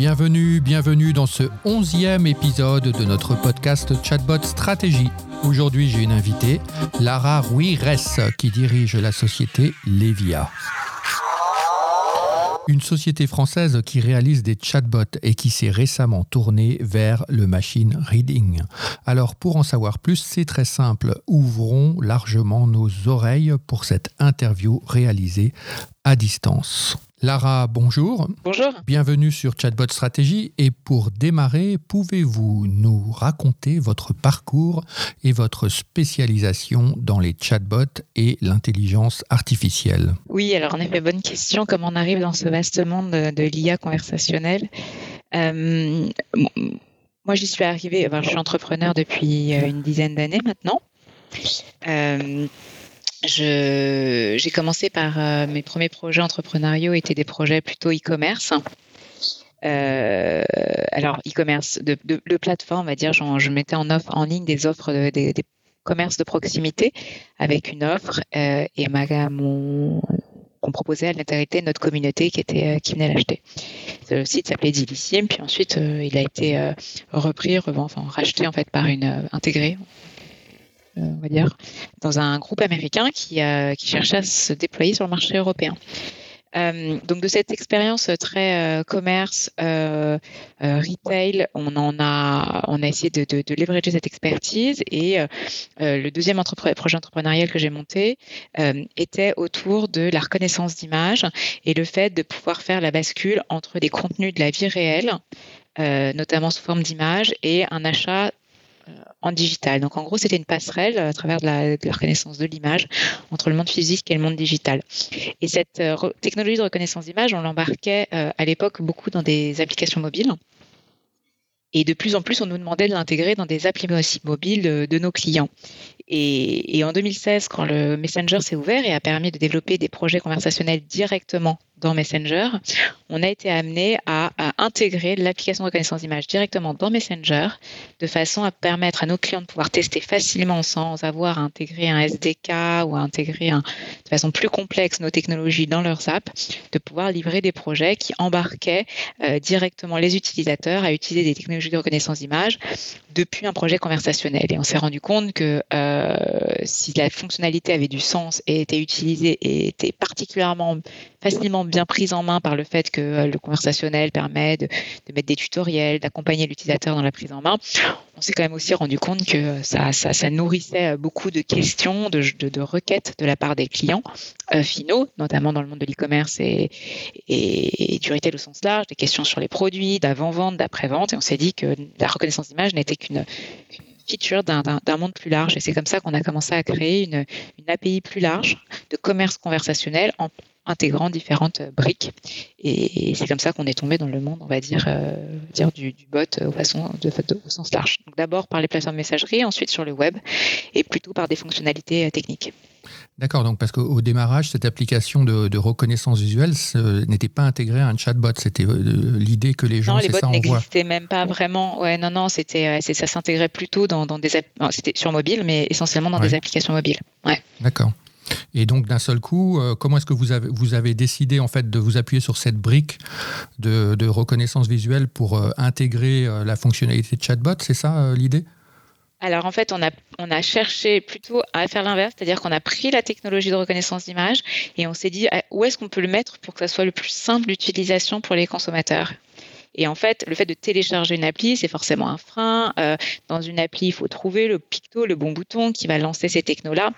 Bienvenue, bienvenue dans ce onzième épisode de notre podcast Chatbot Stratégie. Aujourd'hui, j'ai une invitée, Lara Ruires, qui dirige la société Levia. Une société française qui réalise des chatbots et qui s'est récemment tournée vers le machine reading. Alors pour en savoir plus, c'est très simple. Ouvrons largement nos oreilles pour cette interview réalisée à distance. Lara, bonjour. Bonjour. Bienvenue sur Chatbot Stratégie. Et pour démarrer, pouvez-vous nous raconter votre parcours et votre spécialisation dans les chatbots et l'intelligence artificielle? Oui, alors en effet, bonne question. Comment on arrive dans ce vaste monde de, l'IA conversationnelle euh, Moi, j'y suis arrivée, je suis entrepreneur depuis euh, une dizaine d'années maintenant. Euh, j'ai commencé par euh, mes premiers projets entrepreneuriaux étaient des projets plutôt e-commerce. Euh, alors e-commerce de, de, plateforme, on va dire, je mettais en offre en ligne des offres des, commerces de proximité avec une offre euh, et ma, mon, qu'on proposait à l'intérieur de notre communauté qui était qui venait l'acheter. Le site s'appelait Dilissime, puis ensuite il a été repris, revend, racheté en fait par une intégré euh, on va dire, dans un groupe américain qui, euh, qui cherchait à se déployer sur le marché européen. Euh, donc de cette expérience très commerce, retail, on a, essayé de, de, leverager cette expertise et le deuxième projet entrepreneurial que j'ai monté était autour de la reconnaissance d'image et le fait de pouvoir faire la bascule entre des contenus de la vie réelle, notamment sous forme d'image, et un achat en digital. Donc en gros, c'était une passerelle à travers la, reconnaissance de l'image entre le monde physique et le monde digital. Et cette euh, technologie de reconnaissance d'image, on l'embarquait euh, à l'époque beaucoup dans des applications mobiles. Et de plus en plus, on nous demandait de l'intégrer dans des applis mobiles de, nos clients. Et, et, en 2016, quand le Messenger s'est ouvert et a permis de développer des projets conversationnels directement dans Messenger, on a été amené à, intégrer l'application de reconnaissance d'image directement dans Messenger, de façon à permettre à nos clients de pouvoir tester facilement sans avoir à intégrer un SDK ou à intégrer de façon plus complexe nos technologies dans leurs apps, de pouvoir livrer des projets qui embarquaient euh, directement les utilisateurs à utiliser des technologies de reconnaissance d'image depuis un projet conversationnel. Et on s'est rendu compte que euh, si la fonctionnalité avait du sens et était utilisée et était particulièrement facilement bien prise en main par le fait que euh, le conversationnel permet de, mettre des tutoriels, d'accompagner l'utilisateur dans la prise en main, on s'est quand même aussi rendu compte que ça, ça, nourrissait beaucoup de questions, de, requêtes de la part des clients euh, finaux, notamment dans le monde de l'e-commerce et, et, du retail au sens large, des questions sur les produits, d'avant-vente, d'après-vente. Et on s'est dit que la reconnaissance d'image n'était qu'une feature d'un monde plus large. Et c'est comme ça qu'on a commencé à créer une, une API plus large de commerce conversationnel en intégrant différentes briques. Et, c'est comme ça qu'on est tombé dans le monde, on va dire, euh, dire du, bot au, façon, de, au sens large. Donc d'abord par les plateformes messagerie, ensuite sur le web, et plutôt par des fonctionnalités euh, techniques. D'accord, donc parce qu'au démarrage, cette application de, reconnaissance visuelle n'était pas intégrée à un chatbot. C'était euh, l'idée que les gens. Non, les bots n'existaient même pas vraiment. Ouais, non, non, c'était ça s'intégrait plutôt dans, dans des c'était sur mobile, mais essentiellement dans des applications mobiles. Ouais. D'accord. Et donc d'un seul coup, euh, comment est-ce que vous avez, décidé en fait de vous appuyer sur cette brique de, reconnaissance visuelle pour euh, intégrer euh, la fonctionnalité de chatbot C'est ça l'idée? Alors en fait, on a, on a cherché plutôt à faire l'inverse, c'est-à-dire qu'on a pris la technologie de reconnaissance d'image et on s'est dit où est-ce qu'on peut le mettre pour que ça soit le plus simple d'utilisation pour les consommateurs? Et en fait, le fait de télécharger une appli, c'est forcément un frein. dans une appli, il faut trouver le picto, le bon bouton qui va lancer ces technos-là.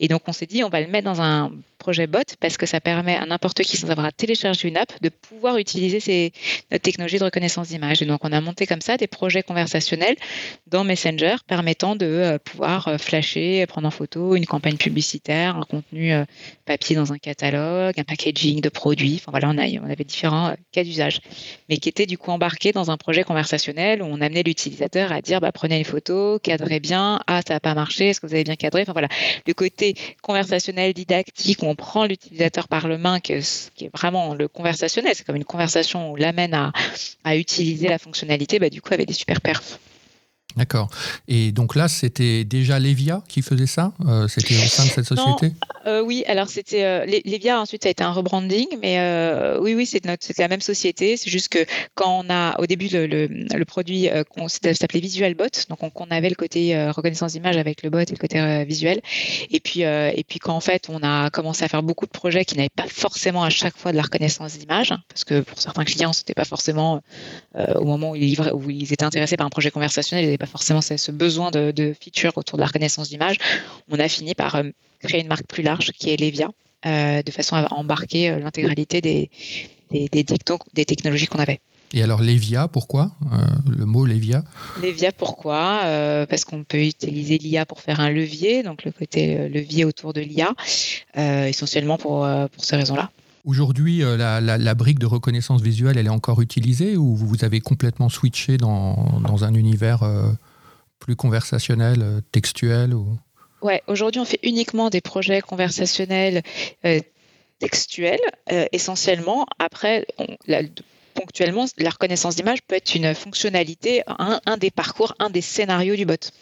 Et donc, on s'est dit, on va le mettre dans un projet bot parce que ça permet à n'importe qui, sans avoir à télécharger une app, de pouvoir utiliser ces, notre technologie de reconnaissance d'image. Et donc, on a monté comme ça des projets conversationnels dans Messenger permettant de euh, pouvoir euh, flasher, prendre en photo une campagne publicitaire, un contenu euh, papier dans un catalogue, un packaging de produits. Enfin, voilà, on avait différents cas d'usage, mais qui étaient du coup embarqués dans un projet conversationnel où on amenait l'utilisateur à dire, bah, prenez une photo, cadrez bien, ah, ça n'a pas marché, est-ce que vous avez bien cadré? Enfin, voilà. Le côté conversationnel, didactique, où on prend l'utilisateur par le main, qui est vraiment le conversationnel, c'est comme une conversation, on l'amène à, utiliser la fonctionnalité, bah, du coup, avec des super perfs. D'accord. Et donc là, c'était déjà Levia qui faisait ça euh, C'était au sein de cette société? euh, Oui, alors c'était euh, Levia, ensuite ça a été un rebranding, mais oui, oui, c'est la même société. C'est juste que quand on a, au début, le, le, produit s'appelait VisualBot, donc on, avait le côté reconnaissance d'image avec le bot et le côté visuel. Et puis, et puis quand en fait on a commencé à faire beaucoup de projets qui n'avaient pas forcément à chaque fois de la reconnaissance d'image, parce que pour certains clients, c'était pas forcément au moment où ils, livraient, où ils étaient intéressés par un projet conversationnel, pas forcément ce besoin de, de feature autour de la reconnaissance d'image, on a fini par euh, créer une marque plus large qui est Levia, euh, de façon à embarquer euh, l'intégralité des, des, des, technologies qu'on avait. Et alors Levia, pourquoi le mot Levia? Levia, pourquoi? Parce qu'on peut utiliser l'IA pour faire un levier, donc le côté levier autour de l'IA, essentiellement pour, pour ces raisons-là. Aujourd'hui, euh, la, brique de reconnaissance visuelle, elle est encore utilisée ou vous avez complètement switché dans, un univers euh, plus conversationnel, euh, textuel ou... Ouais, aujourd'hui, on fait uniquement des projets conversationnels textuels, essentiellement. Après, ponctuellement, la reconnaissance d'image peut être une fonctionnalité, un, un, des parcours, un des scénarios du bot.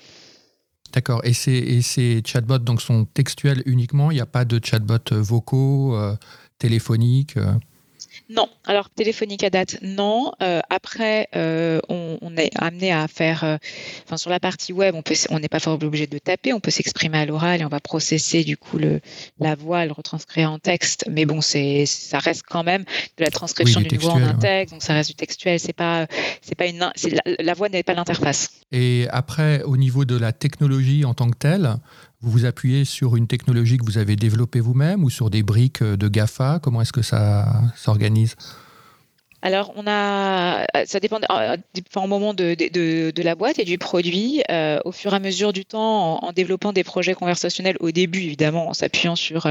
D'accord. Et ces, ces chatbots donc, sont textuels uniquement? Il n'y a pas de chatbots vocaux téléphonique euh. Non, alors téléphonique à date, non. Euh, après, euh, on, est amené à faire, enfin sur la partie web, on n'est pas forcément obligé de taper, on peut s'exprimer à l'oral et on va processer du coup le, la voix, le retranscrire en texte. Mais bon, c'est, ça reste quand même de la transcription d'une voix en un texte, donc ça reste du textuel. C'est pas, c'est pas une, la, la voix n'est pas l'interface. Et après, au niveau de la technologie en tant que telle, vous vous appuyez sur une technologie que vous avez développée vous-même ou sur des briques de GAFA? Comment est-ce que ça s'organise? Alors, on a, ça dépend euh, au moment de, de, de, la boîte et du produit. Euh, au fur et à mesure du temps, en, développant des projets conversationnels, au début, évidemment, en s'appuyant sur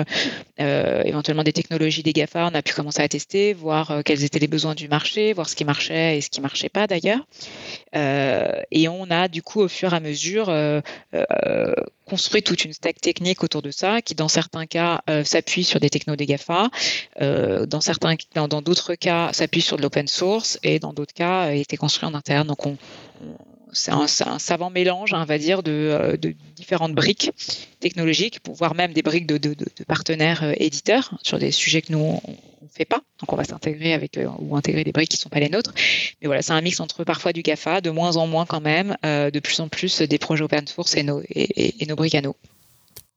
euh, éventuellement des technologies des GAFA, on a pu commencer à tester, voir quels étaient les besoins du marché, voir ce qui marchait et ce qui marchait pas d'ailleurs. et on a du coup, au fur et à mesure, construit toute une stack technique autour de ça, qui dans certains cas s'appuie sur des technos des GAFA, dans certains, dans d'autres cas s'appuie sur de l'open source et dans d'autres cas a été construit en interne. Donc on, c'est un, savant mélange, hein, on va dire, euh, de, différentes briques technologiques, voire même des briques de, partenaires euh, éditeurs sur des sujets que nous on, ne fait pas. Donc on va s'intégrer avec euh, ou intégrer des briques qui sont pas les nôtres. Mais voilà, c'est un mix entre parfois du GAFA, de moins en moins quand même, de plus en plus des projets open source et nos briques à nous.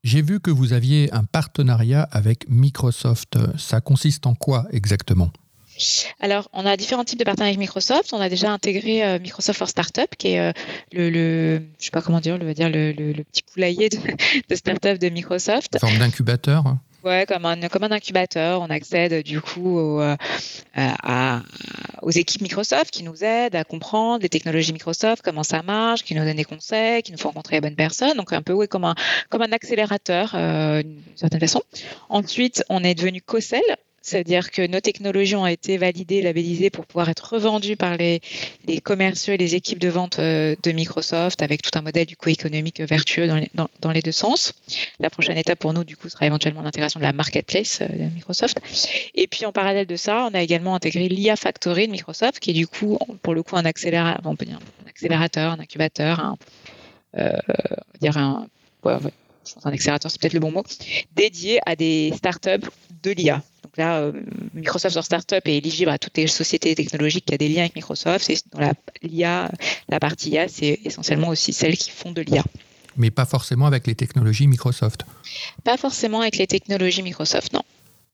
J'ai vu que vous aviez un partenariat avec Microsoft. Ça consiste en quoi exactement? Alors, on a différents types de partenariats avec Microsoft. On a déjà intégré euh, Microsoft for Startup, qui est euh, le, le, je sais pas comment dire, le, dire le, le, petit poulailler de, de startup de Microsoft. Forme d'incubateur. Ouais, comme un, comme un incubateur. On accède du coup aux, euh, à, aux équipes Microsoft qui nous aident à comprendre les technologies Microsoft, comment ça marche, qui nous donnent des conseils, qui nous font rencontrer les bonnes personnes. Donc un peu ouais, comme un comme un accélérateur d'une certaine façon. Ensuite, on est devenu COSEL, c'est-à-dire que nos technologies ont été validées, labellisées pour pouvoir être revendues par les, commerciaux et les équipes de vente euh, de Microsoft avec tout un modèle du coup économique vertueux dans les, deux sens. La prochaine étape pour nous, du coup, sera éventuellement l'intégration de la marketplace euh, de Microsoft. Et puis en parallèle de ça, on a également intégré l'IA Factory de Microsoft, qui est du coup, pour le coup, un accélérateur, un, accélérateur, un incubateur, un, euh, dire un, un accélérateur, c'est peut-être le bon mot, dédié à des startups de l'IA. Donc là, euh, Microsoft sur Startup est éligible à toutes les sociétés technologiques qui ont des liens avec Microsoft. Et dans la, l'IA, la partie IA, c'est essentiellement aussi celles qui font de l'IA. Mais pas forcément avec les technologies Microsoft. Pas forcément avec les technologies Microsoft, non.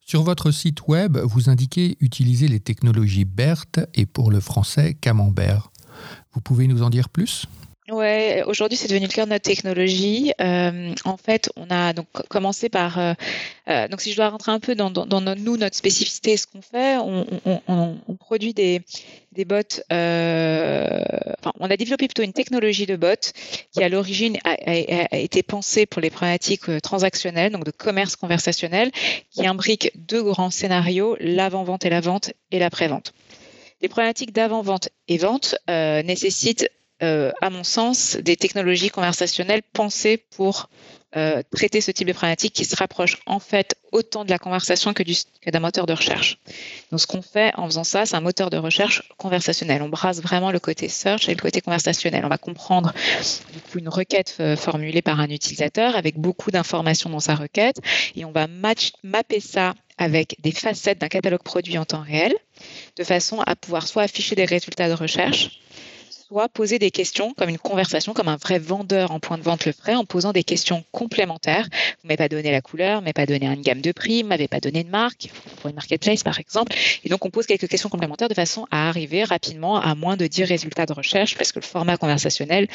Sur votre site web, vous indiquez utiliser les technologies BERT et pour le français Camembert. Vous pouvez nous en dire plus? Ouais, aujourd'hui c'est devenu le cœur de notre technologie. Euh, en fait, on a donc commencé par euh, euh, donc si je dois rentrer un peu dans, dans, dans nous notre spécificité, ce qu'on fait, on, on, on, produit des des bots. enfin, on a développé plutôt une technologie de bots qui à l'origine a, a, a, été pensée pour les problématiques transactionnelles, donc de commerce conversationnel, qui imbrique deux grands scénarios l'avant-vente et la vente et l'après-vente. Les problématiques d'avant-vente et vente euh, nécessitent euh, à mon sens, des technologies conversationnelles pensées pour euh, traiter ce type de problématique qui se rapproche en fait autant de la conversation que, d'un moteur de recherche. Donc, ce qu'on fait en faisant ça, c'est un moteur de recherche conversationnel. On brasse vraiment le côté search et le côté conversationnel. On va comprendre une requête euh, formulée par un utilisateur avec beaucoup d'informations dans sa requête et on va mapper ça avec des facettes d'un catalogue produit en temps réel, de façon à pouvoir soit afficher des résultats de recherche, soit poser des questions comme une conversation, comme un vrai vendeur en point de vente le ferait, en posant des questions complémentaires. Vous m'avez pas donné la couleur, m'avez pas donné une gamme de prix, m'avez pas donné de marque, pour une marketplace par exemple. Et donc on pose quelques questions complémentaires de façon à arriver rapidement à moins de 10 résultats de recherche parce que le format conversationnel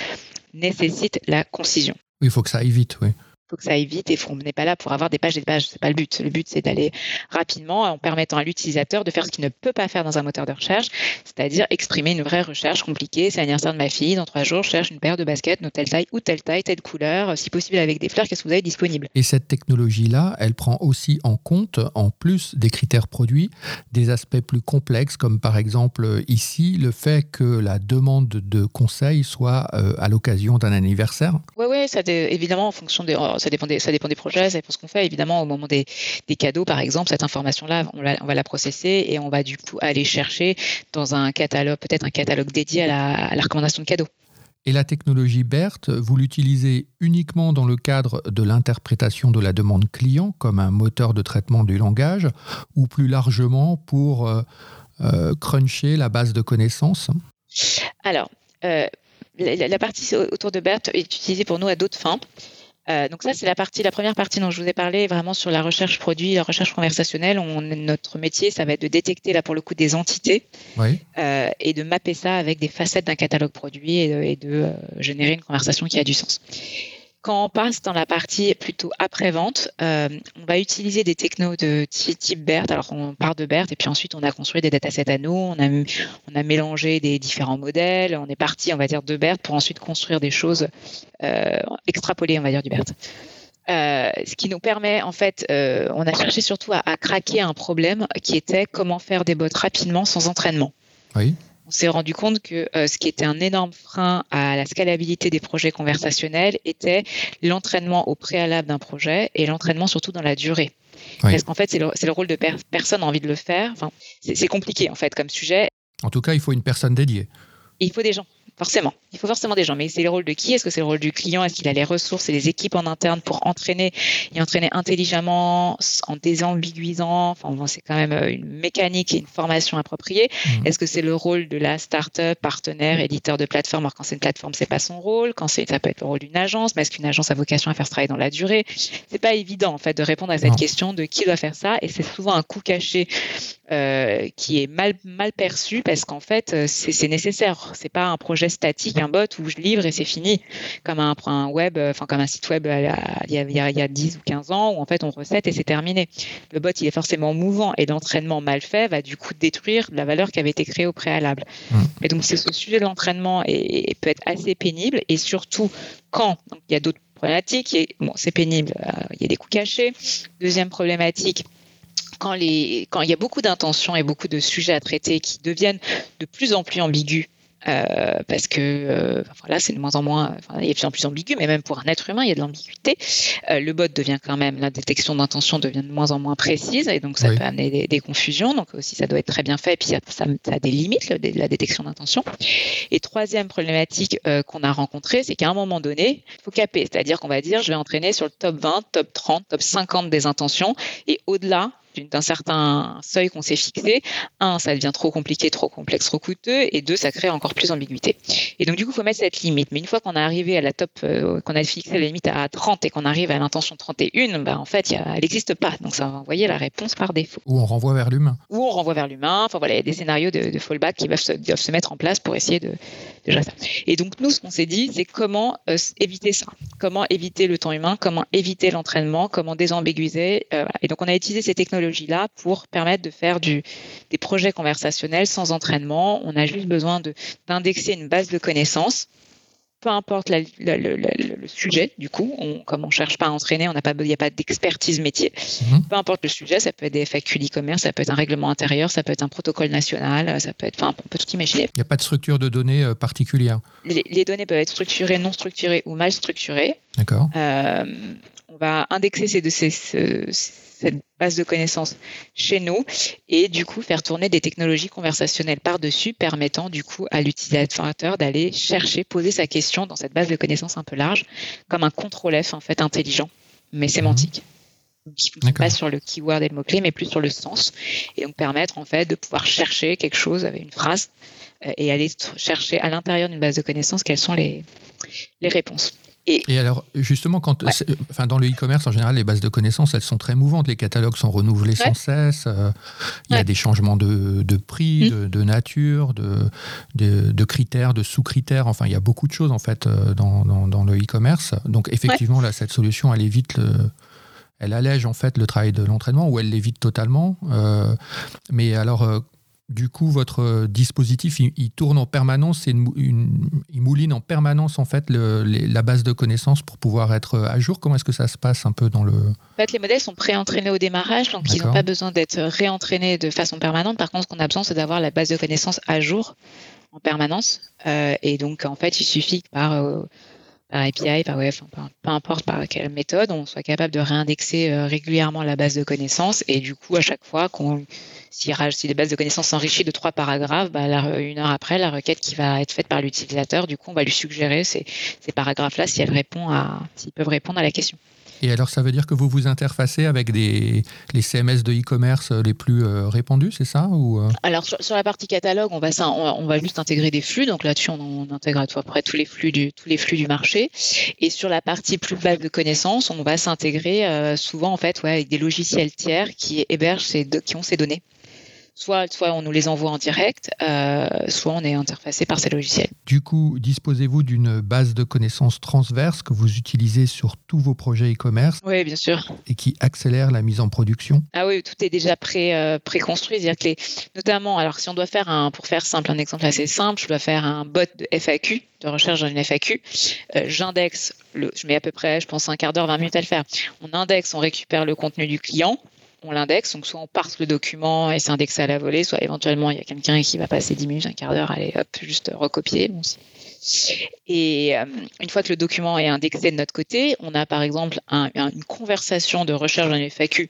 nécessite la concision. Oui, il faut que ça aille vite, oui faut que ça aille vite et on n'est pas là pour avoir des pages et des pages. C'est pas le but. Le but, c'est d'aller rapidement en permettant à l'utilisateur de faire ce qu'il ne peut pas faire dans un moteur de recherche, c'est-à-dire exprimer une vraie recherche compliquée. C'est l'anniversaire de ma fille. Dans trois jours, je cherche une paire de baskets de telle taille ou telle taille, telle couleur, si possible avec des fleurs. Qu'est-ce que vous avez disponible? Et cette technologie-là, elle prend aussi en compte, en plus des critères produits, des aspects plus complexes, comme par exemple ici le fait que la demande de conseil soit euh, à l'occasion d'un anniversaire. Oui, oui, ça évidemment en fonction des ça dépend des, ça dépend des projets, ça dépend ce qu'on fait. Évidemment, au moment des, cadeaux, par exemple, cette information-là, on, va la processer et on va du coup aller chercher dans un catalogue, peut-être un catalogue dédié à la, recommandation de cadeaux. Et la technologie BERT, vous l'utilisez uniquement dans le cadre de l'interprétation de la demande client comme un moteur de traitement du langage ou plus largement pour euh, euh, cruncher la base de connaissances? Alors, euh, la, la, partie autour de BERT est utilisée pour nous à d'autres fins. Euh, donc ça, c'est la partie, la première partie dont je vous ai parlé, vraiment sur la recherche produit, la recherche conversationnelle. On, notre métier, ça va être de détecter là pour le coup des entités euh, et de mapper ça avec des facettes d'un catalogue produit et de, euh, générer une conversation qui a du sens. Quand on passe dans la partie plutôt après-vente, euh, on va utiliser des technos de type BERT. Alors, on part de BERT et puis ensuite, on a construit des datasets à nous. On a, mélangé des différents modèles. On est parti, on va dire, de BERT pour ensuite construire des choses euh, extrapolées, on va dire, du BERT. Euh, ce qui nous permet, en fait, on a cherché surtout à, à, craquer un problème qui était comment faire des bots rapidement sans entraînement. Oui s'est rendu compte que euh, ce qui était un énorme frein à la scalabilité des projets conversationnels était l'entraînement au préalable d'un projet et l'entraînement surtout dans la durée. Parce qu'en fait, c'est le, rôle de personne a envie de le faire. Enfin, c'est compliqué en fait comme sujet. En tout cas, il faut une personne dédiée. il faut des gens. Forcément, il faut forcément des gens. Mais c'est le rôle de qui? Est-ce que c'est le rôle du client? Est-ce qu'il a les ressources et les équipes en interne pour entraîner et entraîner intelligemment, en désambiguisant? Enfin, c'est quand même euh, une mécanique et une formation appropriée. Mmh. Est-ce que c'est le rôle de la start-up, partenaire, éditeur de plateforme? Alors, quand c'est une plateforme, c'est pas son rôle. Quand c'est, ça peut être le rôle d'une agence. Mais est-ce qu'une agence a vocation à faire ce travail dans la durée? C'est pas évident en fait de répondre à cette question de qui doit faire ça. Et c'est souvent un coup caché euh, qui est mal mal perçu parce qu'en fait, euh, c'est nécessaire. C'est pas un projet statique, un bot où je livre et c'est fini, comme un, un web, euh, enfin comme un site web euh, il y, a, il, y a, 10 ou 15 ans où en fait on recette et c'est terminé. Le bot il est forcément mouvant et l'entraînement mal fait va du coup détruire la valeur qui avait été créée au préalable. Mmh. Et donc c'est ce sujet de l'entraînement et, peut être assez pénible et surtout quand donc, il y a d'autres problématiques, bon c'est pénible, euh, il y a des coûts cachés. Deuxième problématique quand, les, quand il y a beaucoup d'intentions et beaucoup de sujets à traiter qui deviennent de plus en plus ambigus euh, parce que euh, voilà, c'est de moins en moins, enfin, il est de plus en plus ambigu, mais même pour un être humain, il y a de l'ambiguïté. Euh, le bot devient quand même, la détection d'intention devient de moins en moins précise, et donc ça peut amener des, confusions. Donc aussi, ça doit être très bien fait, et puis ça, ça, a des limites, la détection d'intention. Et troisième problématique qu'on a rencontrée, c'est qu'à un moment donné, il faut caper, c'est-à-dire qu'on va dire, je vais entraîner sur le top 20, top 30, top 50 des intentions, et au-delà, d'un certain seuil qu'on s'est fixé, un, ça devient trop compliqué, trop complexe, trop coûteux, et deux, ça crée encore plus d'ambiguïté. Et donc, du coup, il faut mettre cette limite. Mais une fois qu'on est arrivé à la top, euh, qu'on a fixé la limite à 30 et qu'on arrive à l'intention 31, bah, en fait, elle n'existe pas. Donc, ça va envoyer la réponse par défaut. Ou on renvoie vers l'humain. Ou on renvoie vers l'humain. Enfin, voilà, il y a des scénarios de, fallback qui doivent se, mettre en place pour essayer de, de ça. Et donc, nous, ce qu'on s'est dit, c'est comment euh, éviter ça. Comment éviter le temps humain, comment éviter l'entraînement, comment désambiguiser? Euh, et donc, on a utilisé ces technologies là pour permettre de faire du, des projets conversationnels sans entraînement. On a juste besoin d'indexer une base de connaissances peu importe le, sujet, du coup, on, comme on cherche pas à entraîner, on n'a pas, il n'y a pas d'expertise métier. Mhm. Peu importe le sujet, ça peut être des FAQ d'e-commerce, ça peut être un règlement intérieur, ça peut être un protocole national, ça peut être, enfin, on peut tout imaginer. Il n'y a pas de structure de données euh, particulière. Les, données peuvent être structurées, non structurées ou mal structurées. D'accord. Euh, on va indexer ces, ces, ces, cette base de connaissances chez nous et du coup faire tourner des technologies conversationnelles par-dessus permettant du coup à l'utilisateur d'aller chercher, poser sa question dans cette base de connaissances un peu large comme un contrôle F en fait intelligent mais sémantique. qui ne pas sur le keyword et le mot-clé, mais plus sur le sens. Et donc permettre en fait de pouvoir chercher quelque chose avec une phrase euh, et aller chercher à l'intérieur d'une base de connaissances quelles sont les, les réponses. Et, alors, justement, quand, enfin, dans le e-commerce, en général, les bases de connaissances, elles sont très mouvantes. Les catalogues sont renouvelés sans cesse. Euh, il y a des changements de, de prix, mmh. de, nature, de, de, critères, de sous-critères. Enfin, il y a beaucoup de choses, en fait, euh, dans, dans, dans le e-commerce. Donc, effectivement, là, cette solution, elle évite le, elle allège en fait le travail de l'entraînement ou elle l'évite totalement. Euh, mais alors, du coup, votre euh, dispositif, il, tourne en permanence, et il mouline en permanence en fait la base de connaissances pour pouvoir être euh, à jour. Comment est-ce que ça se passe un peu dans le En fait, les modèles sont pré-entraînés au démarrage, donc ils n'ont pas besoin d'être réentraînés de façon permanente. Par contre, ce qu'on a besoin, c'est d'avoir la base de connaissances à jour en permanence. Euh, et donc, en fait, il suffit que par par API, par peu, importe par quelle méthode, on soit capable de réindexer régulièrement la base de connaissances et du coup, à chaque fois qu'on si, si les bases de connaissances s'enrichissent de trois paragraphes, bah, une heure après, la requête qui va être faite par l'utilisateur, du coup, on va lui suggérer ces, paragraphes-là si à, s'ils peuvent répondre à la question. Et alors, ça veut dire que vous vous interfacez avec les CMS de e-commerce les plus euh, répandus, c'est ça ou euh? Alors, sur, la partie catalogue, on va, juste intégrer des flux. Donc là-dessus, on, intègre à tout près tous les, flux du, marché. Et sur la partie plus base de connaissances, on va s'intégrer euh, souvent en fait, avec des logiciels tiers qui hébergent qui ont ces données soit, soit on nous les envoie en direct, euh, soit on est interfacé par ces logiciels. Du coup, disposez-vous d'une base de connaissances transverse que vous utilisez sur tous vos projets e-commerce Oui, bien sûr. Et qui accélère la mise en production? Ah oui, tout est déjà pré, euh, construit C'est-à-dire que les, notamment, alors si on doit faire un, pour faire simple, un exemple assez simple, je dois faire un bot de FAQ, de recherche dans une FAQ. Euh, j'indexe, le, je mets à peu près, je pense, un quart d'heure, 20 minutes à le faire. On indexe, on récupère le contenu du client on l'indexe. Donc, soit on parse le document et c'est à la volée, soit éventuellement, il y a quelqu'un qui va passer 10 minutes, un quart d'heure, aller hop, juste recopier. et euh, une fois que le document est indexé de notre côté, on a par exemple une conversation de recherche dans FAQ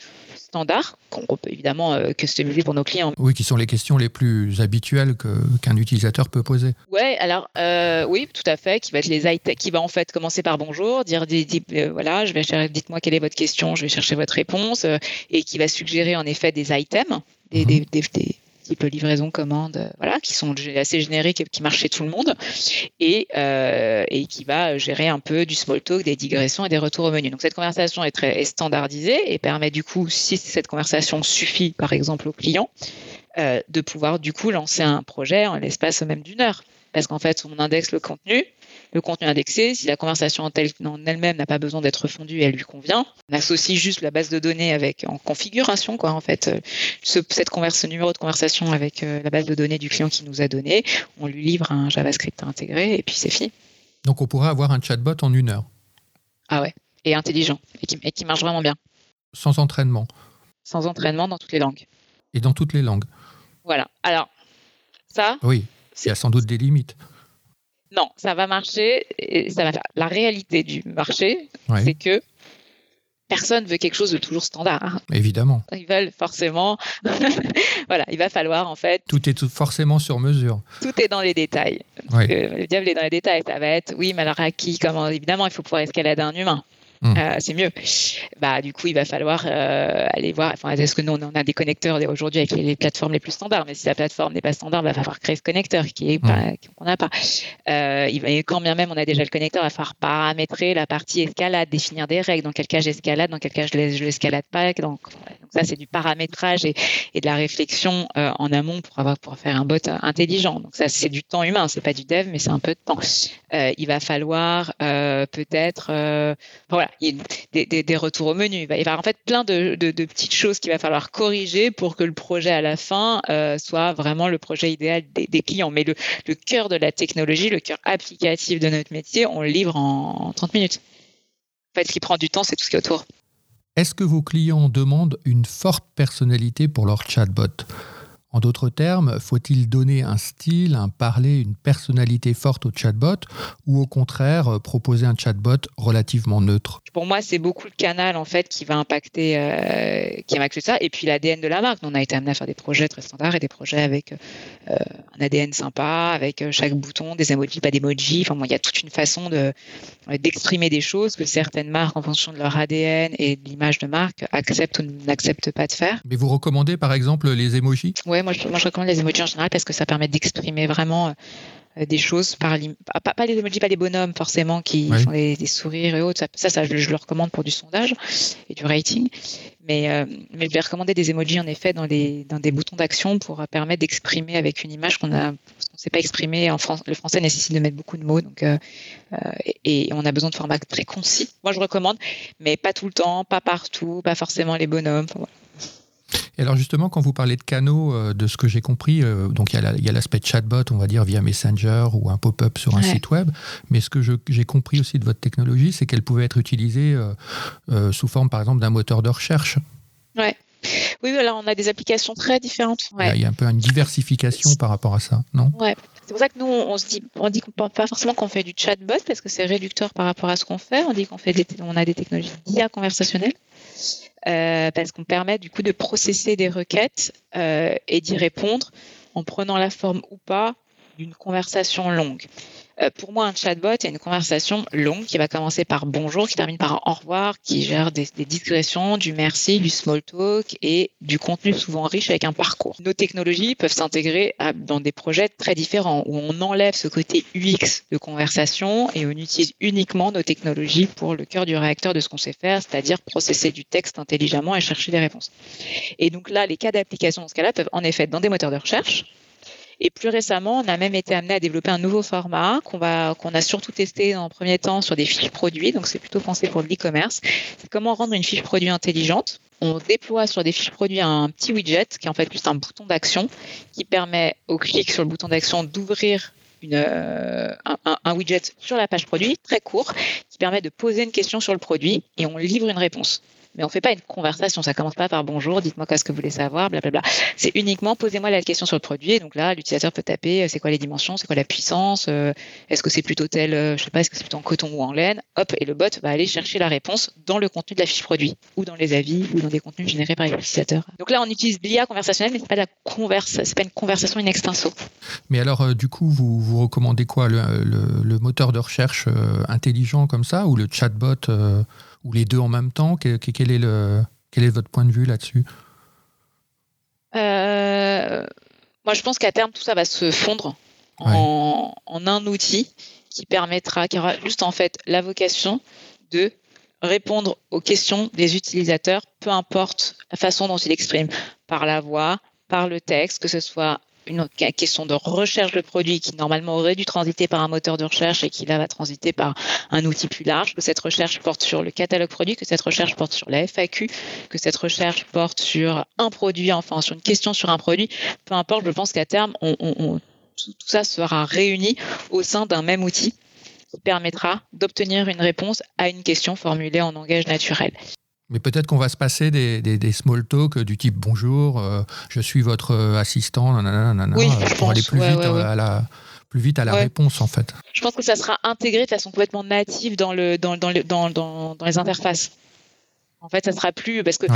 standard qu'on peut évidemment euh, customiser pour nos clients. Oui, qui sont les questions les plus habituelles qu'un utilisateur peut poser. Ouais, alors euh, oui, tout à fait, qui va être les qui va en fait commencer par bonjour, dire euh, voilà, je vais dites-moi quelle est votre question, je vais chercher votre réponse, et qui va suggérer en effet des items, des, mhm. des, type livraison, commande, euh, voilà, qui sont assez génériques et qui marchent chez tout le monde, et, euh, et qui va gérer un peu du small talk, des digressions et des retours au menu. Donc cette conversation est très standardisée et permet du coup, si cette conversation suffit par exemple au client, euh, de pouvoir du coup lancer un projet en l'espace même d'une heure. Parce qu'en fait, on indexe le contenu, le contenu indexé. Si la conversation en elle-même n'a pas besoin d'être fondue, elle lui convient. On associe juste la base de données avec en configuration, quoi. En fait, euh, ce, cette ce numéro de conversation avec euh, la base de données du client qui nous a donné, on lui livre un JavaScript intégré et puis c'est fini. Donc on pourrait avoir un chatbot en une heure. Ah ouais, et intelligent et qui, et qui marche vraiment bien. Sans entraînement. Sans entraînement dans toutes les langues. Et dans toutes les langues. Voilà. Alors ça. Oui. Il y a sans doute des limites. Non, ça va marcher. Et ça va faire. La réalité du marché, c'est que personne veut quelque chose de toujours standard. Évidemment. Ils veulent forcément. voilà, il va falloir en fait. Tout est forcément sur mesure. Tout est dans les détails. le diable est dans les détails. Ça va être, oui, mais alors à qui Comment Évidemment, il faut pouvoir escalader un humain. Mmh. Euh, c'est mieux. Bah, du coup, il va falloir euh, aller voir. Enfin, est-ce que nous, on a des connecteurs aujourd'hui avec les, plateformes les plus standards? Mais si la plateforme n'est pas standard, il va falloir créer ce connecteur qui est mmh. qu'on n'a pas. Euh, il va, quand bien même on a déjà le connecteur, il va falloir paramétrer la partie escalade, définir des règles. Dans quel cas j'escalade, dans quel cas je ne l'escalade pas. Donc, ça, c'est du paramétrage et, et, de la réflexion en amont pour avoir pour faire un bot intelligent. Donc ça, c'est du temps humain. C'est pas du dev, mais c'est un peu de temps. il va falloir peut-être, voilà des, retours au menu. Il va y avoir en fait plein de, petites choses qu'il va falloir corriger pour que le projet à la fin euh, soit vraiment le projet idéal des, clients. Mais le, cœur de la technologie, le cœur applicatif de notre métier, on le livre en 30 minutes. En fait, ce qui prend du temps, c'est tout ce qui est autour. Est-ce que vos clients demandent une forte personnalité pour leur chatbot? En d'autres termes, faut-il donner un style, un parler, une personnalité forte au chatbot ou au contraire euh, proposer un chatbot relativement neutre? Pour moi, c'est beaucoup le canal en fait qui va impacter, euh, qui impacte ça, et puis l'ADN de la marque. On a été amené à faire des projets très standards et des projets avec euh, un ADN sympa, avec chaque bouton, des emojis, pas d'emojis. Enfin, il y a toute une façon de d'exprimer des choses que certaines marques, en fonction de leur ADN et de l'image de marque, acceptent ou n'acceptent pas de faire. Mais vous recommandez par exemple les emojis? Moi je, recommande les emojis en général parce que ça permet d'exprimer vraiment euh, des choses par pas, pas les emojis, pas les bonhommes forcément qui font des, sourires et autres. Ça, ça, je, le recommande pour du sondage et du rating. Mais, euh, mais je vais recommander des emojis en effet dans, les, dans des boutons d'action pour permettre d'exprimer avec une image qu'on a ne sait pas exprimer. En France, le français nécessite de mettre beaucoup de mots, donc euh, et, on a besoin de formats très concis. Moi, je recommande, mais pas tout le temps, pas partout, pas forcément les bonhommes. Et alors justement, quand vous parlez de canaux, euh, de ce que j'ai compris, euh, donc il y a l'aspect chatbot, on va dire via Messenger ou un pop-up sur un site web, mais ce que j'ai compris aussi de votre technologie, c'est qu'elle pouvait être utilisée euh, sous forme par exemple d'un moteur de recherche. Ouais. Oui, alors on a des applications très différentes. Il y a un peu une diversification par rapport à ça, non? Ouais. C'est pour ça que nous, on, se dit, on dit pas forcément qu'on fait du chatbot parce que c'est réducteur par rapport à ce qu'on fait. On dit qu'on fait, on a des technologies d'IA conversationnelles. Euh, parce qu'on permet du coup de processer des requêtes euh, et d'y répondre en prenant la forme ou pas d'une conversation longue. Euh, pour moi, un chatbot est une conversation longue qui va commencer par bonjour, qui termine par au revoir, qui gère des, des discrétions, du merci, du small talk et du contenu souvent riche avec un parcours. Nos technologies peuvent s'intégrer dans des projets très différents où on enlève ce côté UX de conversation et on utilise uniquement nos technologies pour le cœur du réacteur de ce qu'on sait faire, c'est-à-dire processer du texte intelligemment et chercher des réponses. Et donc là, les cas d'application dans ce cas-là peuvent en effet être dans des moteurs de recherche, et plus récemment, on a même été amené à développer un nouveau format qu'on va, qu'on a surtout testé en premier temps sur des fiches produits. Donc, c'est plutôt pensé pour l'e-commerce. C'est comment rendre une fiche produit intelligente. On déploie sur des fiches produits un petit widget qui est en fait juste un bouton d'action qui permet au clic sur le bouton d'action d'ouvrir une, euh, un, un, widget sur la page produit, très court, qui permet de poser une question sur le produit et on livre une réponse mais on fait pas une conversation. Ça commence pas par bonjour, dites-moi qu'est-ce que vous voulez savoir, blablabla. C'est uniquement posez-moi la question sur le produit. Et donc là, l'utilisateur peut taper euh, c'est quoi les dimensions, c'est quoi la puissance, euh, est-ce que c'est plutôt tel, euh, je sais pas, est-ce que c'est plutôt en coton ou en laine. Hop, et le bot va aller chercher la réponse dans le contenu de la fiche produit ou dans les avis ou dans des contenus générés par l'utilisateur. Donc là, on utilise l'IA conversationnelle, mais c'est pas la converse, c'est pas une conversation in extenso. Mais alors, du coup, vous, vous recommandez quoi? Le, moteur de recherche intelligent comme ça ou le chatbot ou les deux en même temps? Quel, est, le, quel est votre point de vue là-dessus? Euh, Moi, je pense qu'à terme, tout ça va se fondre en, un outil qui permettra, qui aura juste en fait la vocation de répondre aux questions des utilisateurs, peu importe la façon dont ils expriment, par la voix, par le texte, que ce soit une question de recherche de produits qui normalement aurait dû transiter par un moteur de recherche et qui là va transiter par un outil plus large, que cette recherche porte sur le catalogue produit, que cette recherche porte sur la FAQ, que cette recherche porte sur un produit, enfin sur une question sur un produit, peu importe, je pense qu'à terme, tout ça sera réuni au sein d'un même outil qui permettra d'obtenir une réponse à une question formulée en langage naturel. Mais peut-être qu'on va se passer des, des, small talk du type bonjour, euh, je suis votre euh, assistant, nanana, oui, pour aller plus vite à la plus vite à la réponse en fait. Je pense que ça sera intégré de façon complètement native dans le dans, dans, dans, dans, dans les interfaces. En fait, ça sera plus parce que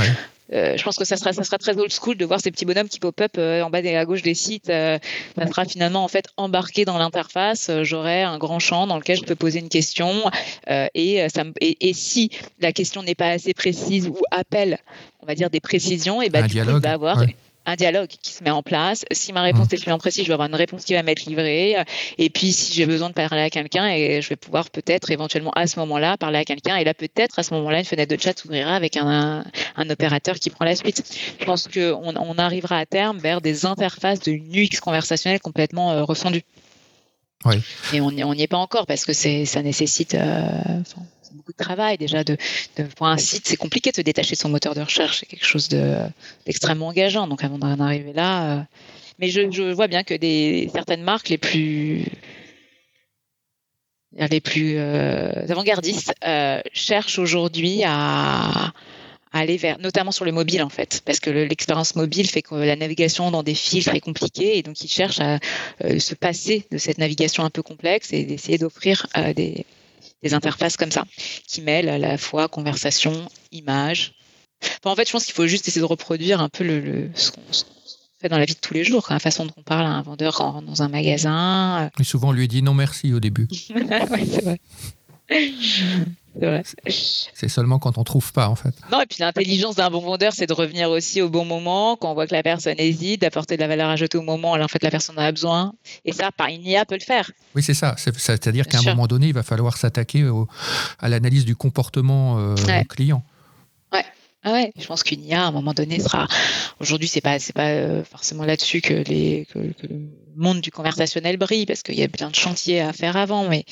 euh, je pense que ça sera, ça sera très old school de voir ces petits bonhommes qui pop-up euh, en bas et à gauche des sites. Euh, ça sera finalement en fait embarqué dans l'interface. J'aurai un grand champ dans lequel je peux poser une question et, ça, et, et, si la question n'est pas assez précise ou appelle, on va dire des précisions, et ben du coup, il va avoir un dialogue qui se met en place. Si ma réponse mmh. est plus précise, je vais avoir une réponse qui va m'être livrée. Et puis, si j'ai besoin de parler à quelqu'un, et je vais pouvoir peut-être éventuellement à ce moment-là parler à quelqu'un. Et là, peut-être à ce moment-là, une fenêtre de chat s'ouvrira avec un, un, opérateur qui prend la suite. Je pense qu'on on arrivera à terme vers des interfaces de UX conversationnelle complètement euh, refondues. Oui. Et on n'y est pas encore parce que ça nécessite, euh, beaucoup de travail déjà. De, pour un site, c'est compliqué de se détacher de son moteur de recherche. C'est quelque chose d'extrêmement engageant. Donc avant d'en arriver là, mais je, vois bien que des certaines marques les plus les plus avant-gardistes cherchent aujourd'hui à aller vers, notamment sur le mobile en fait, parce que l'expérience mobile fait que la navigation dans des filtres est compliquée et donc ils cherchent à euh, se passer de cette navigation un peu complexe et d'essayer d'offrir euh, des, interfaces comme ça qui mêlent à la fois conversation, image. en fait, je pense qu'il faut juste essayer de reproduire un peu le, ce qu'on fait dans la vie de tous les jours, la façon dont on parle à un vendeur dans un magasin. Et souvent, on lui dit non merci au début. c'est vrai. C'est seulement quand on trouve pas, en fait. Non, et puis l'intelligence d'un bon vendeur, c'est de revenir aussi au bon moment, quand on voit que la personne hésite, d'apporter de la valeur ajoutée au moment où en fait la personne en a besoin. Et ça, par une IA peut le faire. Oui, c'est ça. C'est-à-dire qu'à un moment donné, il va falloir s'attaquer à l'analyse du comportement euh, client. Ouais. Ah ouais, je pense qu'une IA à un moment donné sera. Aujourd'hui, c'est pas c'est pas euh, forcément là-dessus que les que, le monde du conversationnel brille parce qu'il y a plein de chantiers à faire avant, mais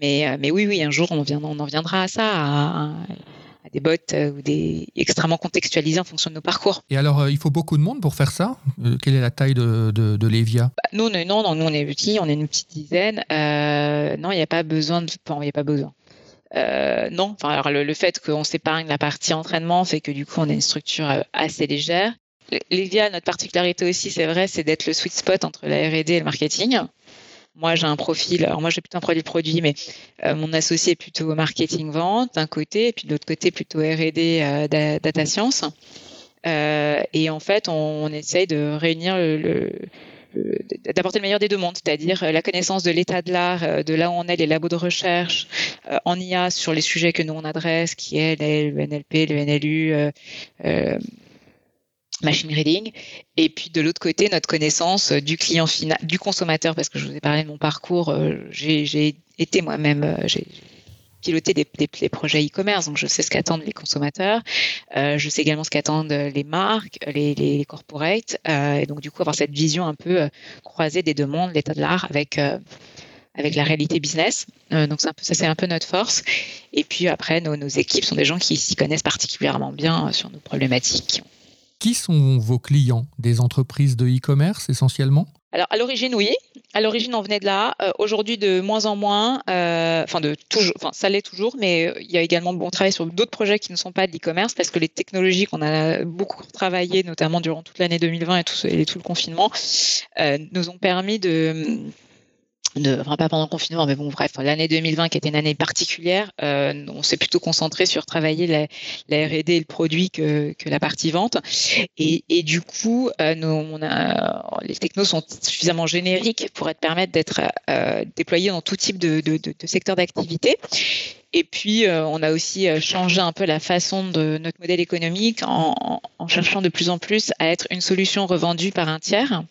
mais, euh, mais oui, oui, un jour, on, on en viendra à ça, à, des bots euh, ou des extrêmement contextualisés en fonction de nos parcours. Et alors, euh, il faut beaucoup de monde pour faire ça? Quelle est la taille de, de, Levia? Bah, nous, non, non, nous, on est petits, on est une petite dizaine. non, il n'y a pas besoin de. il n'y a pas besoin. non, enfin, alors le, fait qu'on s'épargne la partie entraînement fait que du coup, on a une structure assez légère. Levia, notre particularité aussi, c'est vrai, c'est d'être le sweet spot entre la R&D et le marketing. Moi, j'ai un profil, alors moi, j'ai plutôt un produit produit, mais euh, mon associé est plutôt marketing vente d'un côté, et puis de l'autre côté, plutôt R&D euh, data science. Euh, et en fait, on, essaye de réunir d'apporter le meilleur des deux mondes, c'est-à-dire la connaissance de l'état de l'art, de là où on est, les labos de recherche en IA sur les sujets que nous on adresse, qui est le NLP, le NLU, machine reading, et puis de l'autre côté notre connaissance du client final, du consommateur, parce que je vous ai parlé de mon parcours, euh, j'ai été moi-même, euh, j'ai piloté des, projets e-commerce, donc je sais ce qu'attendent les consommateurs, euh, je sais également ce qu'attendent les marques, les, corporates, et donc du coup avoir cette vision un peu croisée des demandes, l'état de l'art avec avec la réalité business. donc ça c'est un peu notre force. Et puis après, nos, équipes sont des gens qui s'y connaissent particulièrement bien sur nos problématiques, sont vos clients Des entreprises de e-commerce essentiellement? Alors à l'origine oui, à l'origine on venait de là. Euh, aujourd'hui de moins en moins, euh, enfin de toujours, enfin ça l'est toujours, mais euh, il y a également bon travail sur d'autres projets qui ne sont pas de l'e-commerce parce que les technologies qu'on a beaucoup travaillé, notamment durant toute l'année 2020 et tout, et tout le confinement, nous ont permis de enfin pas pendant le confinement, mais bon, bref, l'année 2020 qui était une année particulière, euh, on s'est plutôt concentré sur travailler la, R&D et le produit que, que, la partie vente. Et, du coup, euh, les technos sont suffisamment génériques pour être permettre d'être euh, déployés dans tout type de, de, de, de secteur d'activité. Et puis, euh, on a aussi euh, changé un peu la façon de notre modèle économique en cherchant de plus en plus à être une solution revendue par un tiers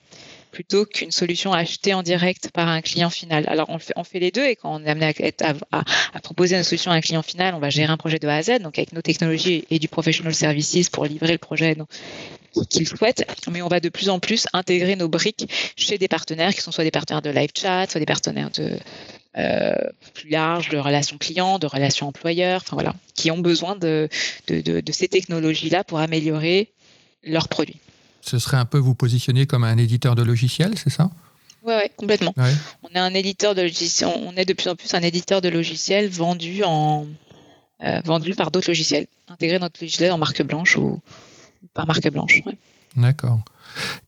plutôt qu'une solution achetée en direct par un client final. Alors on fait, on fait les deux et quand on est amené à, proposer une solution à un client final, on va gérer un projet de A à Z, donc avec nos technologies et du professional services pour livrer le projet qu'il souhaite, mais on va de plus en plus intégrer nos briques chez des partenaires qui sont soit des partenaires de live chat, soit des partenaires de euh, plus larges de relations clients, de relations employeurs, enfin voilà, qui ont besoin de, de ces technologies-là pour améliorer leurs produits ce serait un peu vous positionner comme un éditeur de logiciels, c'est ça? Oui, ouais, complètement. On est un éditeur de logiciels, on est de plus en plus un éditeur de logiciels vendu en euh, vendu par d'autres logiciels. Intégrer notre logiciel en marque blanche ou par marque blanche. D'accord.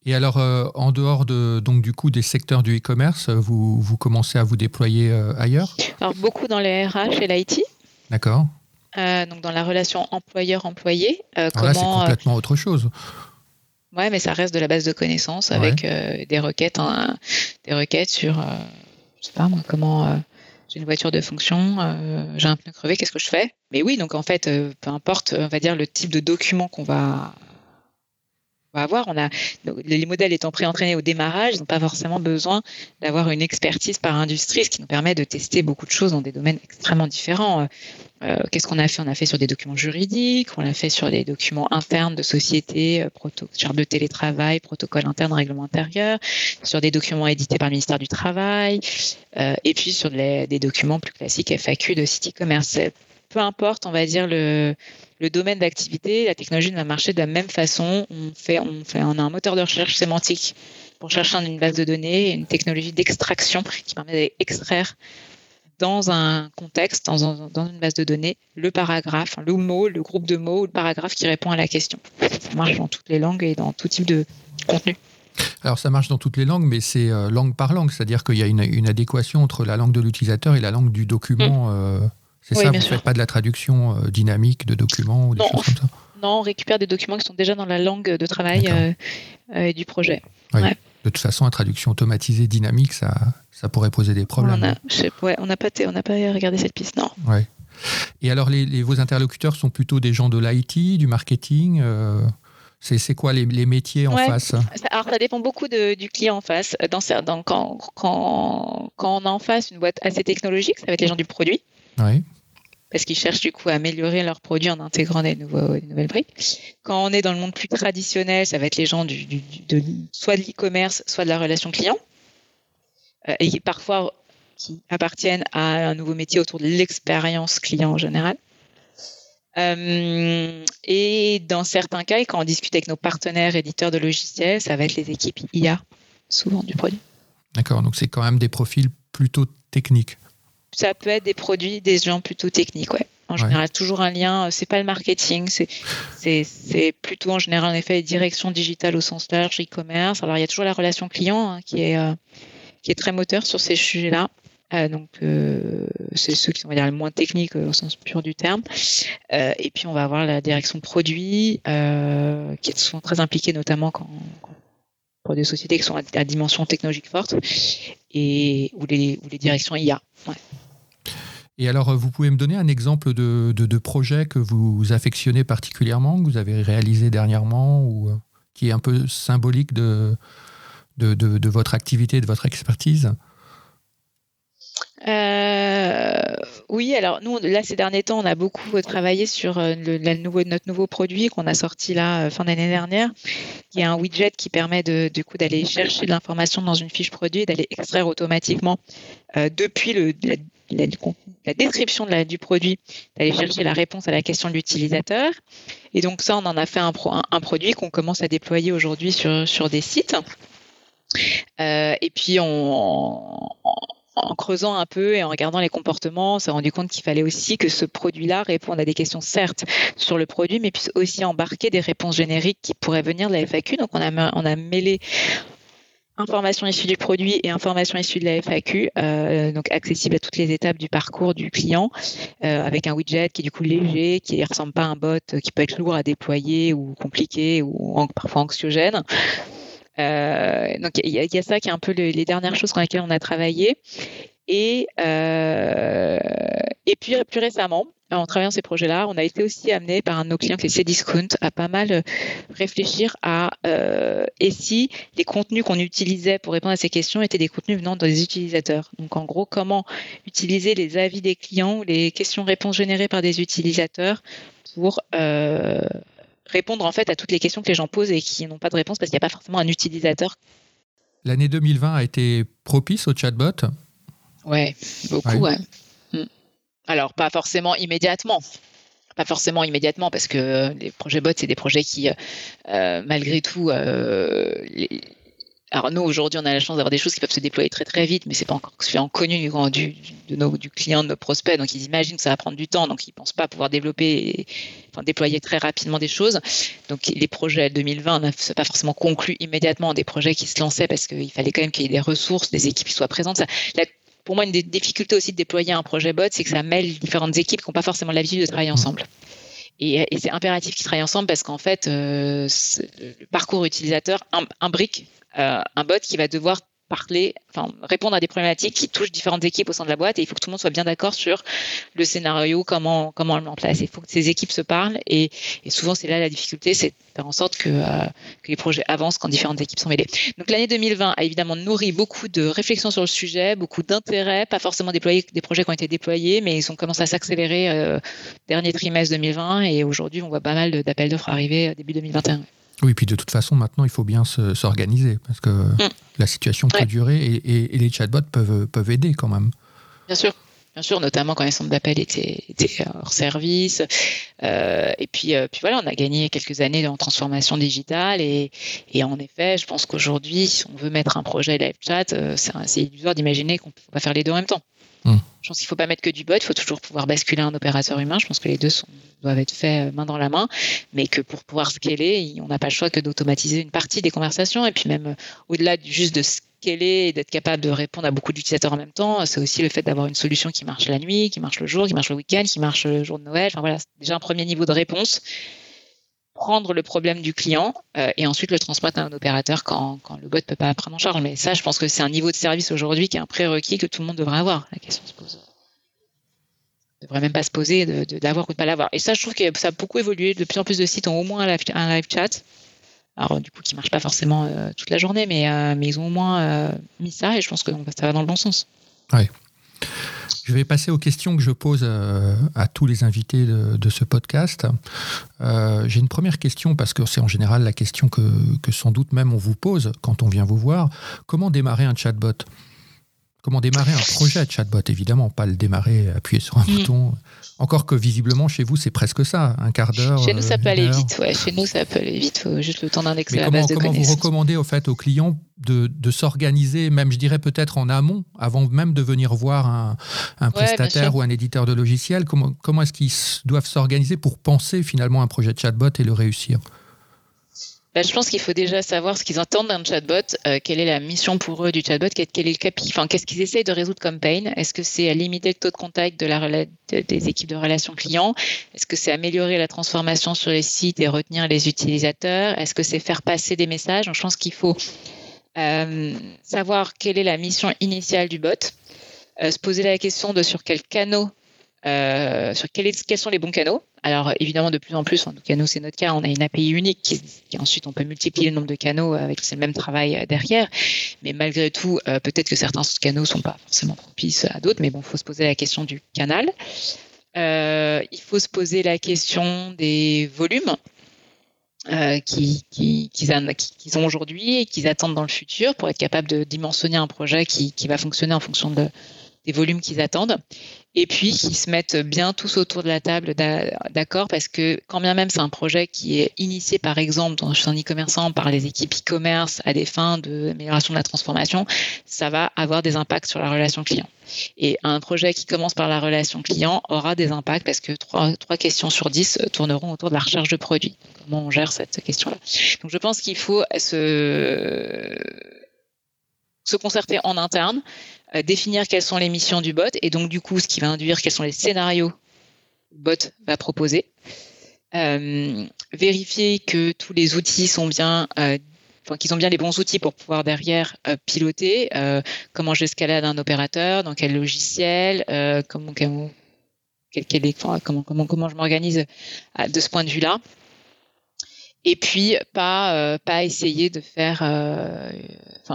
Et alors, euh, en dehors de, donc, du coup des secteurs du e-commerce, vous, vous commencez à vous déployer euh, ailleurs? Alors, beaucoup dans les RH et l'IT. D'accord. donc, dans la relation employeur-employé. comment, là, c'est complètement autre chose. Ouais, mais ça reste de la base de connaissances avec euh, des requêtes, hein, des requêtes sur, euh, je sais pas moi, comment euh, j'ai une voiture de fonction, j'ai un pneu crevé, qu'est-ce que je fais? Mais oui, donc en fait, peu importe, on va dire le type de document qu'on va va avoir. On a les modèles étant pré-entraînés au démarrage, ils n'ont pas forcément besoin d'avoir une expertise par industrie, ce qui nous permet de tester beaucoup de choses dans des domaines extrêmement différents. Euh, qu'est-ce qu'on a fait? On a fait sur des documents juridiques, on l'a fait sur des documents internes de société, euh, charte de télétravail, protocole interne, règlement intérieur, sur des documents édités par le ministère du Travail, euh, et puis sur des documents plus classiques FAQ de site e-commerce peu importe, on va dire, le, domaine d'activité, la technologie va marcher de la même façon. On, fait, on, fait, on a un moteur de recherche sémantique pour chercher une base de données, une technologie d'extraction qui permet d'extraire dans un contexte, dans, dans, une base de données, le paragraphe, le mot, le groupe de mots ou le paragraphe qui répond à la question. Ça marche dans toutes les langues et dans tout type de contenu. Alors ça marche dans toutes les langues, mais c'est euh, langue par langue, c'est-à-dire qu'il y a une, adéquation entre la langue de l'utilisateur et la langue du document. Mm. Euh, c'est ça, vous ne faites pas de la traduction euh, dynamique de documents ou des choses comme ça? Non, on récupère des documents qui sont déjà dans la langue de travail du projet. De toute façon, la traduction automatisée dynamique, ça, ça pourrait poser des problèmes. On n'a pas, pas regardé cette piste, non. Ouais. Et alors, les, vos interlocuteurs sont plutôt des gens de l'IT, du marketing c'est quoi les, métiers en face? Alors, ça dépend beaucoup du client en face. Dans, quand, quand, on a en face une boîte assez technologique, ça va être les gens du produit. Oui. Parce qu'ils cherchent du coup à améliorer leurs produits en intégrant des, nouveaux, nouvelles briques. Quand on est dans le monde plus traditionnel, ça va être les gens de, soit de l'e-commerce, soit de la relation client. Euh, et parfois qui appartiennent à un nouveau métier autour de l'expérience client en général. Euh, et dans certains cas, quand on discute avec nos partenaires éditeurs de logiciels, ça va être les équipes IA, souvent du produit. D'accord, donc c'est quand même des profils plutôt techniques. Ça peut être des produits, des gens plutôt techniques, ouais. En général, toujours un lien. Euh, c'est pas le marketing, c'est plutôt en général en effet les directions digitales au sens large, e-commerce. Alors il y a toujours la relation client hein, qui est euh, qui est très moteur sur ces sujets-là. Euh, donc, euh, c'est ceux qui sont dire, les moins techniques au sens pur du terme. et puis, on va avoir la direction produit, qui sont très impliqués notamment quand, pour des sociétés qui sont à, dimension technologique forte, et ou les, ou les directions IA. Et alors, vous pouvez me donner un exemple de, de, projet que vous affectionnez particulièrement, que vous avez réalisé dernièrement, ou qui est un peu symbolique de, de, de votre activité, de votre expertise? Euh, oui, alors nous, là, ces derniers temps, on a beaucoup travaillé sur euh, notre nouveau produit qu'on a sorti là euh, fin d'année dernière, qui est un widget qui permet de, du coup d'aller chercher de l'information dans une fiche produit et d'aller extraire automatiquement depuis la, description du produit, d'aller chercher la réponse à la question de l'utilisateur. Et donc ça, on en a fait un, produit qu'on commence à déployer aujourd'hui sur des sites. et puis on, en creusant un peu et en regardant les comportements, on s'est rendu compte qu'il fallait aussi que ce produit-là réponde à des questions certes sur le produit, mais puisse aussi embarquer des réponses génériques qui pourraient venir de la FAQ. Donc on a, on a mêlé informations issues du produit et informations issues de la FAQ, euh, donc accessible à toutes les étapes du parcours du client, euh, avec un widget qui est du coup léger, qui ne ressemble pas à un bot, qui peut être lourd à déployer ou compliqué ou parfois anxiogène. Euh, donc il y, a ça qui est un peu les dernières choses sur lesquelles on a travaillé. Et, euh, et puis plus récemment, en travaillant ces projets-là, on a été aussi amené par un de nos clients qui est Cdiscount à pas mal réfléchir à euh, et si les contenus qu'on utilisait pour répondre à ces questions étaient des contenus venant des utilisateurs. Donc en gros, comment utiliser les avis des clients ou les questions-réponses générées par des utilisateurs pour euh, répondre en fait à toutes les questions que les gens posent et qui n'ont pas de réponse parce qu'il n'y a pas forcément un utilisateur. L'année 2020 a été propice au chatbot? Ouais, beaucoup, ouais. Hmm. Alors, pas forcément immédiatement. Pas forcément immédiatement parce que les projets bots, c'est des projets qui, euh, malgré tout, euh, alors nous aujourd'hui on a la chance d'avoir des choses qui peuvent se déployer très très vite, mais c'est pas encore suffisamment connu du, de nos, du client, de nos prospects, donc ils imaginent que ça va prendre du temps, donc ils pensent pas pouvoir développer, enfin déployer très rapidement des choses. Donc les projets 2020 ne sont pas forcément conclus immédiatement des projets qui se lançaient parce qu'il fallait quand même qu'il y ait des ressources, des équipes qui soient présentes. Ça, pour moi, une des difficultés aussi de déployer un projet bot, c'est que ça mêle différentes équipes qui n'ont pas forcément l'habitude de travailler ensemble. Et, c'est impératif qu'ils travaillent ensemble parce qu'en fait, euh, le parcours utilisateur imbrique euh, un bot qui va devoir parler, enfin répondre à des problématiques qui touchent différentes équipes au sein de la boîte et il faut que tout le monde soit bien d'accord sur le scénario, comment comment on le met en place. Il faut que ces équipes se parlent et, souvent c'est là la difficulté, c'est de faire en sorte que, euh, les projets avancent quand différentes équipes sont mêlées. Donc l'année 2020 a évidemment nourri beaucoup de réflexions sur le sujet, beaucoup d'intérêt, pas forcément déployé des projets qui ont été déployés, mais ils ont commencé à s'accélérer euh, dernier trimestre 2020 et aujourd'hui on voit pas mal d'appels d'offres arriver début 2021. Oui, puis de toute façon, maintenant, il faut bien s'organiser parce que mm. la situation peut durer et, les chatbots peuvent, peuvent aider quand même. Bien sûr. bien sûr, notamment quand les centres d'appel étaient, hors service. Euh, et puis, euh, puis voilà, on a gagné quelques années en transformation digitale. Et, et en effet, je pense qu'aujourd'hui, si on veut mettre un projet live chat, euh, c'est illusoire d'imaginer qu'on peut pas faire les deux en même temps. Hmm. Je pense qu'il ne faut pas mettre que du bot, il faut toujours pouvoir basculer un opérateur humain. Je pense que les deux doivent être faits main dans la main, mais que pour pouvoir scaler, on n'a pas le choix que d'automatiser une partie des conversations. Et puis même au-delà juste de est et d'être capable de répondre à beaucoup d'utilisateurs en même temps, c'est aussi le fait d'avoir une solution qui marche la nuit, qui marche le jour, qui marche le week-end, qui marche le jour de Noël. Enfin voilà, c'est déjà un premier niveau de réponse. Prendre le problème du client euh, et ensuite le transmettre à un opérateur quand, quand le bot ne peut pas prendre en charge. Mais ça, je pense que c'est un niveau de service aujourd'hui qui est un prérequis que tout le monde devrait avoir. La question se pose. Ne devrait même pas se poser d'avoir ou de pas l'avoir. Et ça, je trouve que ça a beaucoup évolué. De plus en plus de sites ont au moins un live chat alors du coup qui marche pas forcément euh, toute la journée, mais, euh, mais ils ont au moins mis ça et je pense que ça va dans le bon sens. Je vais passer aux questions que je pose à tous les invités de, ce podcast. J'ai une première question parce que c'est en général la question que, que, sans doute même on vous pose quand on vient vous voir. Comment démarrer un chatbot? Comment démarrer un projet à chatbot? Évidemment, pas le démarrer, appuyer sur un mm. bouton. Encore que visiblement, chez vous, c'est presque ça, un quart d'heure. Chez nous, ça peut aller vite. Ouais. Chez nous, ça peut aller vite. Faut juste le temps d'indexer la comment, base de comment vous recommandez au fait aux clients de, de s'organiser, même je dirais peut-être en amont, avant même de venir voir un, un prestataire ou un éditeur de logiciel Comment, comment est-ce qu'ils doivent s'organiser pour penser finalement un projet de chatbot et le réussir? Bah, je pense qu'il faut déjà savoir ce qu'ils entendent d'un chatbot, euh, quelle est la mission pour eux du chatbot, quel, est le qu'est-ce qu'ils essayent de résoudre comme pain? Est-ce que c'est limiter le taux de contact des équipes de relations clients? Est-ce que c'est améliorer la transformation sur les sites et retenir les utilisateurs? Est-ce que c'est faire passer des messages? Je pense qu'il faut euh, savoir quelle est la mission initiale du bot, euh, se poser la question de sur quel canot euh, sur quels, sont les bons canaux? Alors évidemment, de plus en plus, en tout cas nous c'est notre cas, on a une API unique qui, ensuite on peut multiplier le nombre de canaux avec le même travail euh, derrière. Mais malgré tout, euh, peut-être que certains canaux sont pas forcément propices à d'autres, mais bon, faut se poser la question du canal. Il faut se poser la question des volumes. Qu'ils qui, qui, qui, ont aujourd'hui et qu'ils attendent dans le futur pour être capable de dimensionner un projet qui va fonctionner en fonction de, des volumes qu'ils attendent et puis qui se mettent bien tous autour de la table d'accord parce que quand bien même c'est un projet qui est initié par exemple dans un e-commerçant par les équipes e-commerce à des fins d'amélioration de la transformation, ça va avoir des impacts sur la relation client. Et un projet qui commence par la relation client aura des impacts parce que trois, trois questions sur dix tourneront autour de la recherche de produits. Comment on gère cette question-là? Donc je pense qu'il faut se se concerter en interne, définir quelles sont les missions du bot. Et donc du coup ce qui va induire quels sont les scénarios que le bot va proposer. Euh, vérifier que tous les outils sont bien euh, Enfin, qu'ils ont bien les bons outils pour pouvoir derrière piloter. Comment j'escalade un opérateur, dans quel logiciel, comment, je m'organise de ce point de vue-là. Et puis pas euh, essayer de faire euh,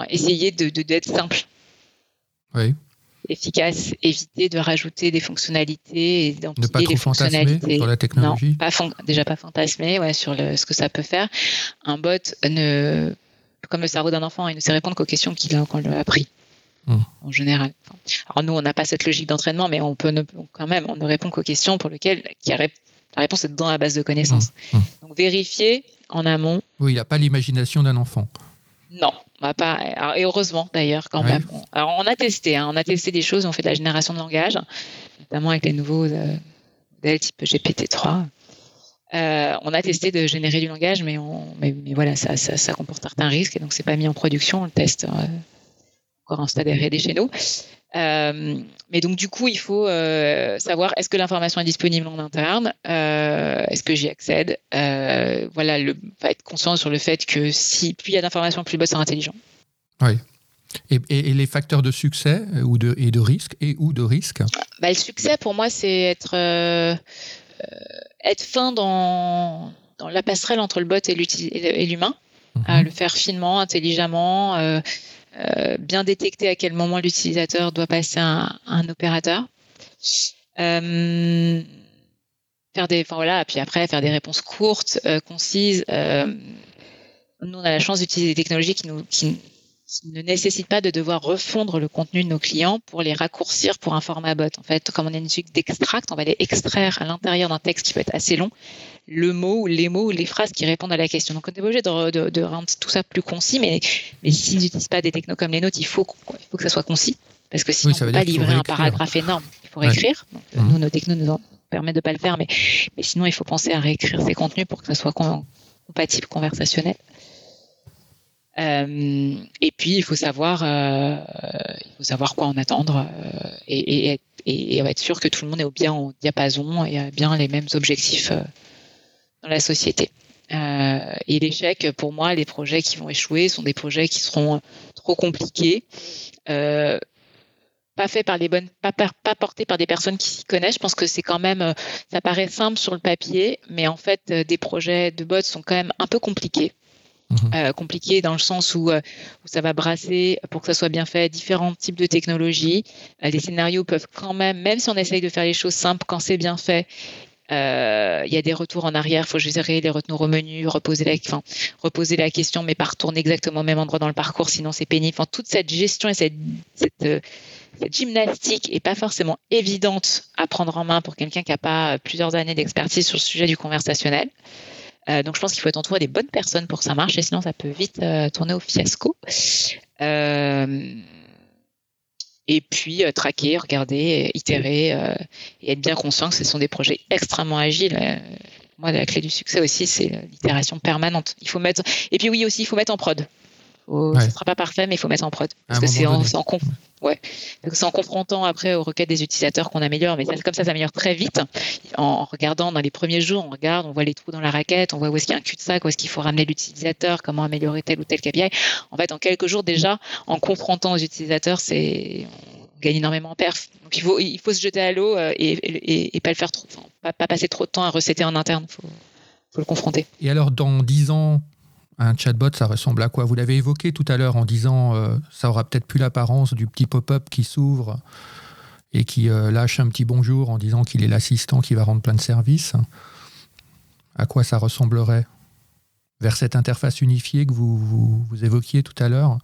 essayer de d'être simple oui efficace éviter de rajouter des fonctionnalités et ne pas trop fantasmer sur la technologie non, pas déjà pas fantasmer ouais, sur le, ce que ça peut faire un bot ne comme le cerveau d'un enfant il ne sait répondre qu'aux questions qu'il a qu'on lui a appris hum. en général alors nous on n'a pas cette logique d'entraînement mais on peut ne, quand même on ne répond qu'aux questions pour lesquelles qui a, la réponse est dans la base de connaissances hum, hum. donc vérifier en amont. Oui, il n'a pas l'imagination d'un enfant. Non, on pas. et heureusement d'ailleurs quand même. Alors on a testé, hein, on a testé des choses, on fait de la génération de langage, notamment avec les nouveaux euh, modèles type GPT-3. Euh, on a testé de générer du langage, mais, mais, voilà, ça, ça, comporte certains risques et donc c'est pas mis en production. On le teste euh, encore en stade R&D chez nous. Euh, mais donc du coup, il faut euh, savoir est-ce que l'information est disponible en interne, euh, est-ce que j'y accède? voilà, le, être conscient sur le fait que si plus il y a d'informations, plus le bot sera intelligent. Oui. Et, les facteurs de succès ou de, et de risque et ou de risque? Bah, Le succès pour moi, c'est être être fin dans, dans la passerelle entre le bot et l'humain, mhm. le faire finement, intelligemment euh, bien détecter à quel moment l'utilisateur doit passer un, un opérateur. Euh, faire des, enfin voilà, puis après faire des réponses courtes, euh, concises. nous, on a la chance d'utiliser des technologies qui nous, qui, ne nécessite pas de devoir refondre le contenu de nos clients pour les raccourcir pour un format bot. En fait, comme on a une suite d'extract, on va les extraire à l'intérieur d'un texte qui peut être assez long, le mot, les mots, les phrases qui répondent à la question. Donc, on est obligé de, rendre tout ça plus concis, mais, mais s'ils n'utilisent pas des technos comme les nôtres, il faut, il faut que ça soit concis. Parce que sinon, on ne peut pas livrer un paragraphe énorme. Il faut réécrire. Mmh. Nous, nos technos nous permettent de ne pas le faire, mais, mais sinon, il faut penser à réécrire ces contenus pour que ça soit compatible, conversationnel. Euh, et puis il faut savoir, euh, il faut savoir quoi en attendre euh, et, et, et, être sûr que tout le monde est bien au diapason et a bien les mêmes objectifs dans la société. et l'échec, pour moi, les projets qui vont échouer sont des projets qui seront trop compliqués. pas fait par les bonnes, pas, pas portés par des personnes qui s'y connaissent. Je pense que c'est quand même, ça paraît simple sur le papier, mais en fait, des projets de bots sont quand même un peu compliqués. Mhm. Euh, compliqué dans le sens où, euh, où, ça va brasser, pour que ça soit bien fait, différents types de technologies. Euh, les scénarios peuvent quand même, même si on essaye de faire les choses simples, quand c'est bien fait, il y a des retours en arrière, il faut gérer les retours au menu, reposer la, question, mais pas retourner exactement au même endroit dans le parcours, sinon c'est pénible. Toute cette gestion et cette, cette, cette gymnastique est pas forcément évidente à prendre en main pour quelqu'un qui n'a pas plusieurs années d'expertise sur le sujet du conversationnel. Euh, donc je pense qu'il faut être entouré des bonnes personnes pour que ça marche, et sinon ça peut vite euh, tourner au fiasco. Euh, et puis traquer, regarder, itérer et être bien conscient que ce sont des projets extrêmement agiles. moi, la clé du succès aussi, c'est l'itération permanente. Il faut mettre. Et puis oui aussi, il faut mettre en prod. Ce ne sera pas parfait, mais il faut mettre en prod. Parce que c'est en, en, Ouais. C'est en confrontant après aux requêtes des utilisateurs qu'on améliore, mais comme ça, ça améliore très vite. En regardant dans les premiers jours, on regarde, on voit les trous dans la raquette, on voit où est-ce qu'il y a un cul-de-sac, où est-ce qu'il faut ramener l'utilisateur, comment améliorer tel ou tel KPI. En fait, en quelques jours déjà, en confrontant aux utilisateurs, c'est on gagne énormément en perf. Donc il faut, il faut se jeter à l'eau euh, et, et, pas le faire trop, pas, passer trop de temps à recéter en interne. Faut, faut le confronter. Et alors, dans 10 ans, un chatbot, ça ressemble à quoi? Vous l'avez évoqué tout à l'heure en disant euh, ça aura peut-être plus l'apparence du petit pop-up qui s'ouvre et qui euh, lâche un petit bonjour en disant qu'il est l'assistant qui va rendre plein de services. À quoi ça ressemblerait? Vers cette interface unifiée que vous, évoquiez tout à l'heure?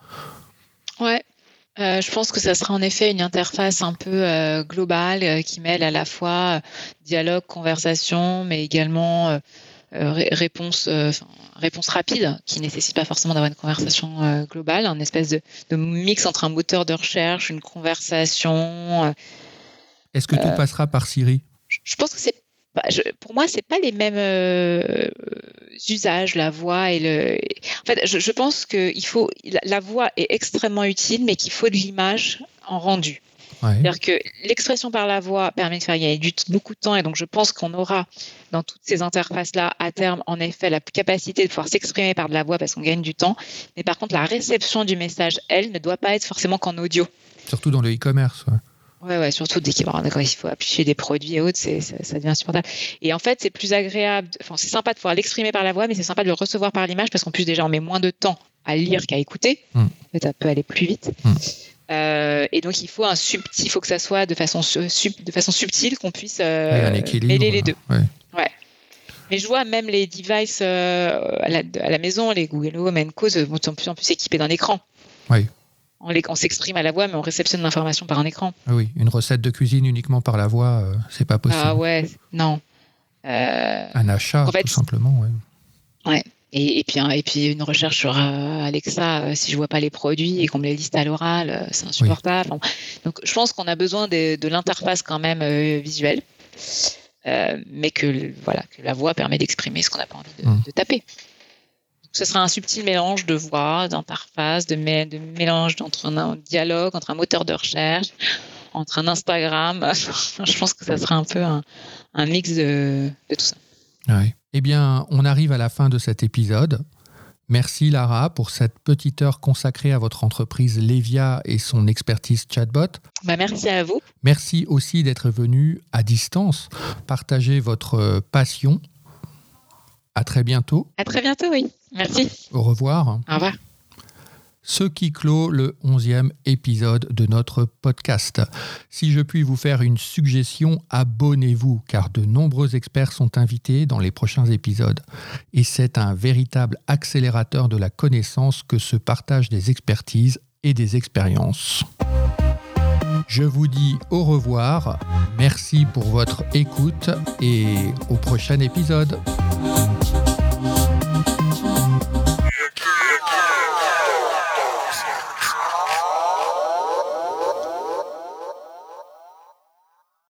Ouais, euh, je pense que ça sera en effet une interface un peu globale qui mêle à la fois dialogue, conversation, mais également euh, réponse, euh, réponse rapide qui nécessite pas forcément d'avoir une conversation euh, globale, un espèce de, mix entre un moteur de recherche, une conversation. Est-ce que tout passera par Siri? je, pense que c'est pour moi, c'est pas les mêmes usages, la voix et le. En fait, je, je pense que il faut la voix est extrêmement utile, mais qu'il faut de l'image en rendu. C'est-à-dire que l'expression par la voix permet de faire gagner beaucoup de temps et donc je pense qu'on aura dans toutes ces interfaces-là à terme en effet la capacité de pouvoir s'exprimer par de la voix parce qu'on gagne du temps. Mais par contre, la réception du message, elle, ne doit pas être forcément qu'en audio. Surtout dans le e-commerce. Ouais. Ouais, surtout dès qu'il faut afficher des produits et autres, ça, ça, devient insupportable. Et en fait, c'est plus agréable, enfin, c'est sympa de pouvoir l'exprimer par la voix, mais c'est sympa de le recevoir par l'image parce qu'en plus, déjà, on met moins de temps à lire qu'à écouter. En fait, ça peut aller plus vite. Hmm. Euh, et donc il faut un subtil, il faut que ça soit de façon, de façon subtile qu'on puisse euh, mêler les deux. Ouais. Mais je vois même les devices euh, à, la, à, la, maison, les Google Home et Co, sont de plus en plus équipés d'un écran. Oui. On, on s'exprime à la voix, mais on réceptionne l'information par un écran. Ah oui, une recette de cuisine uniquement par la voix, c'est pas possible. Ah ouais, non. un achat, tout simplement, ouais. Ouais. Et, et, puis, et puis une recherche sur euh, Alexa, euh, si je vois pas les produits et qu'on me les liste à l'oral, euh, c'est insupportable. Donc je pense qu'on a besoin de, de l'interface quand même visuelle, mais que voilà que la voix permet d'exprimer ce qu'on n'a pas envie de, mmh. de taper. Donc, ce sera un subtil mélange de voix, d'interface, de, de mélange entre un, dialogue, entre un moteur de recherche, entre un Instagram. je pense que ça sera un peu un, un mix de, de tout ça. Oui. Eh bien, on arrive à la fin de cet épisode. Merci Lara pour cette petite heure consacrée à votre entreprise Levia et son expertise chatbot. Bah, merci à vous. Merci aussi d'être venu à distance partager votre passion. À très bientôt. À très bientôt, oui. Merci. Au revoir. Au revoir. Ce qui clôt le onzième épisode de notre podcast. Si je puis vous faire une suggestion, abonnez-vous, car de nombreux experts sont invités dans les prochains épisodes. Et c'est un véritable accélérateur de la connaissance que se partagent des expertises et des expériences. Je vous dis au revoir, merci pour votre écoute et au prochain épisode.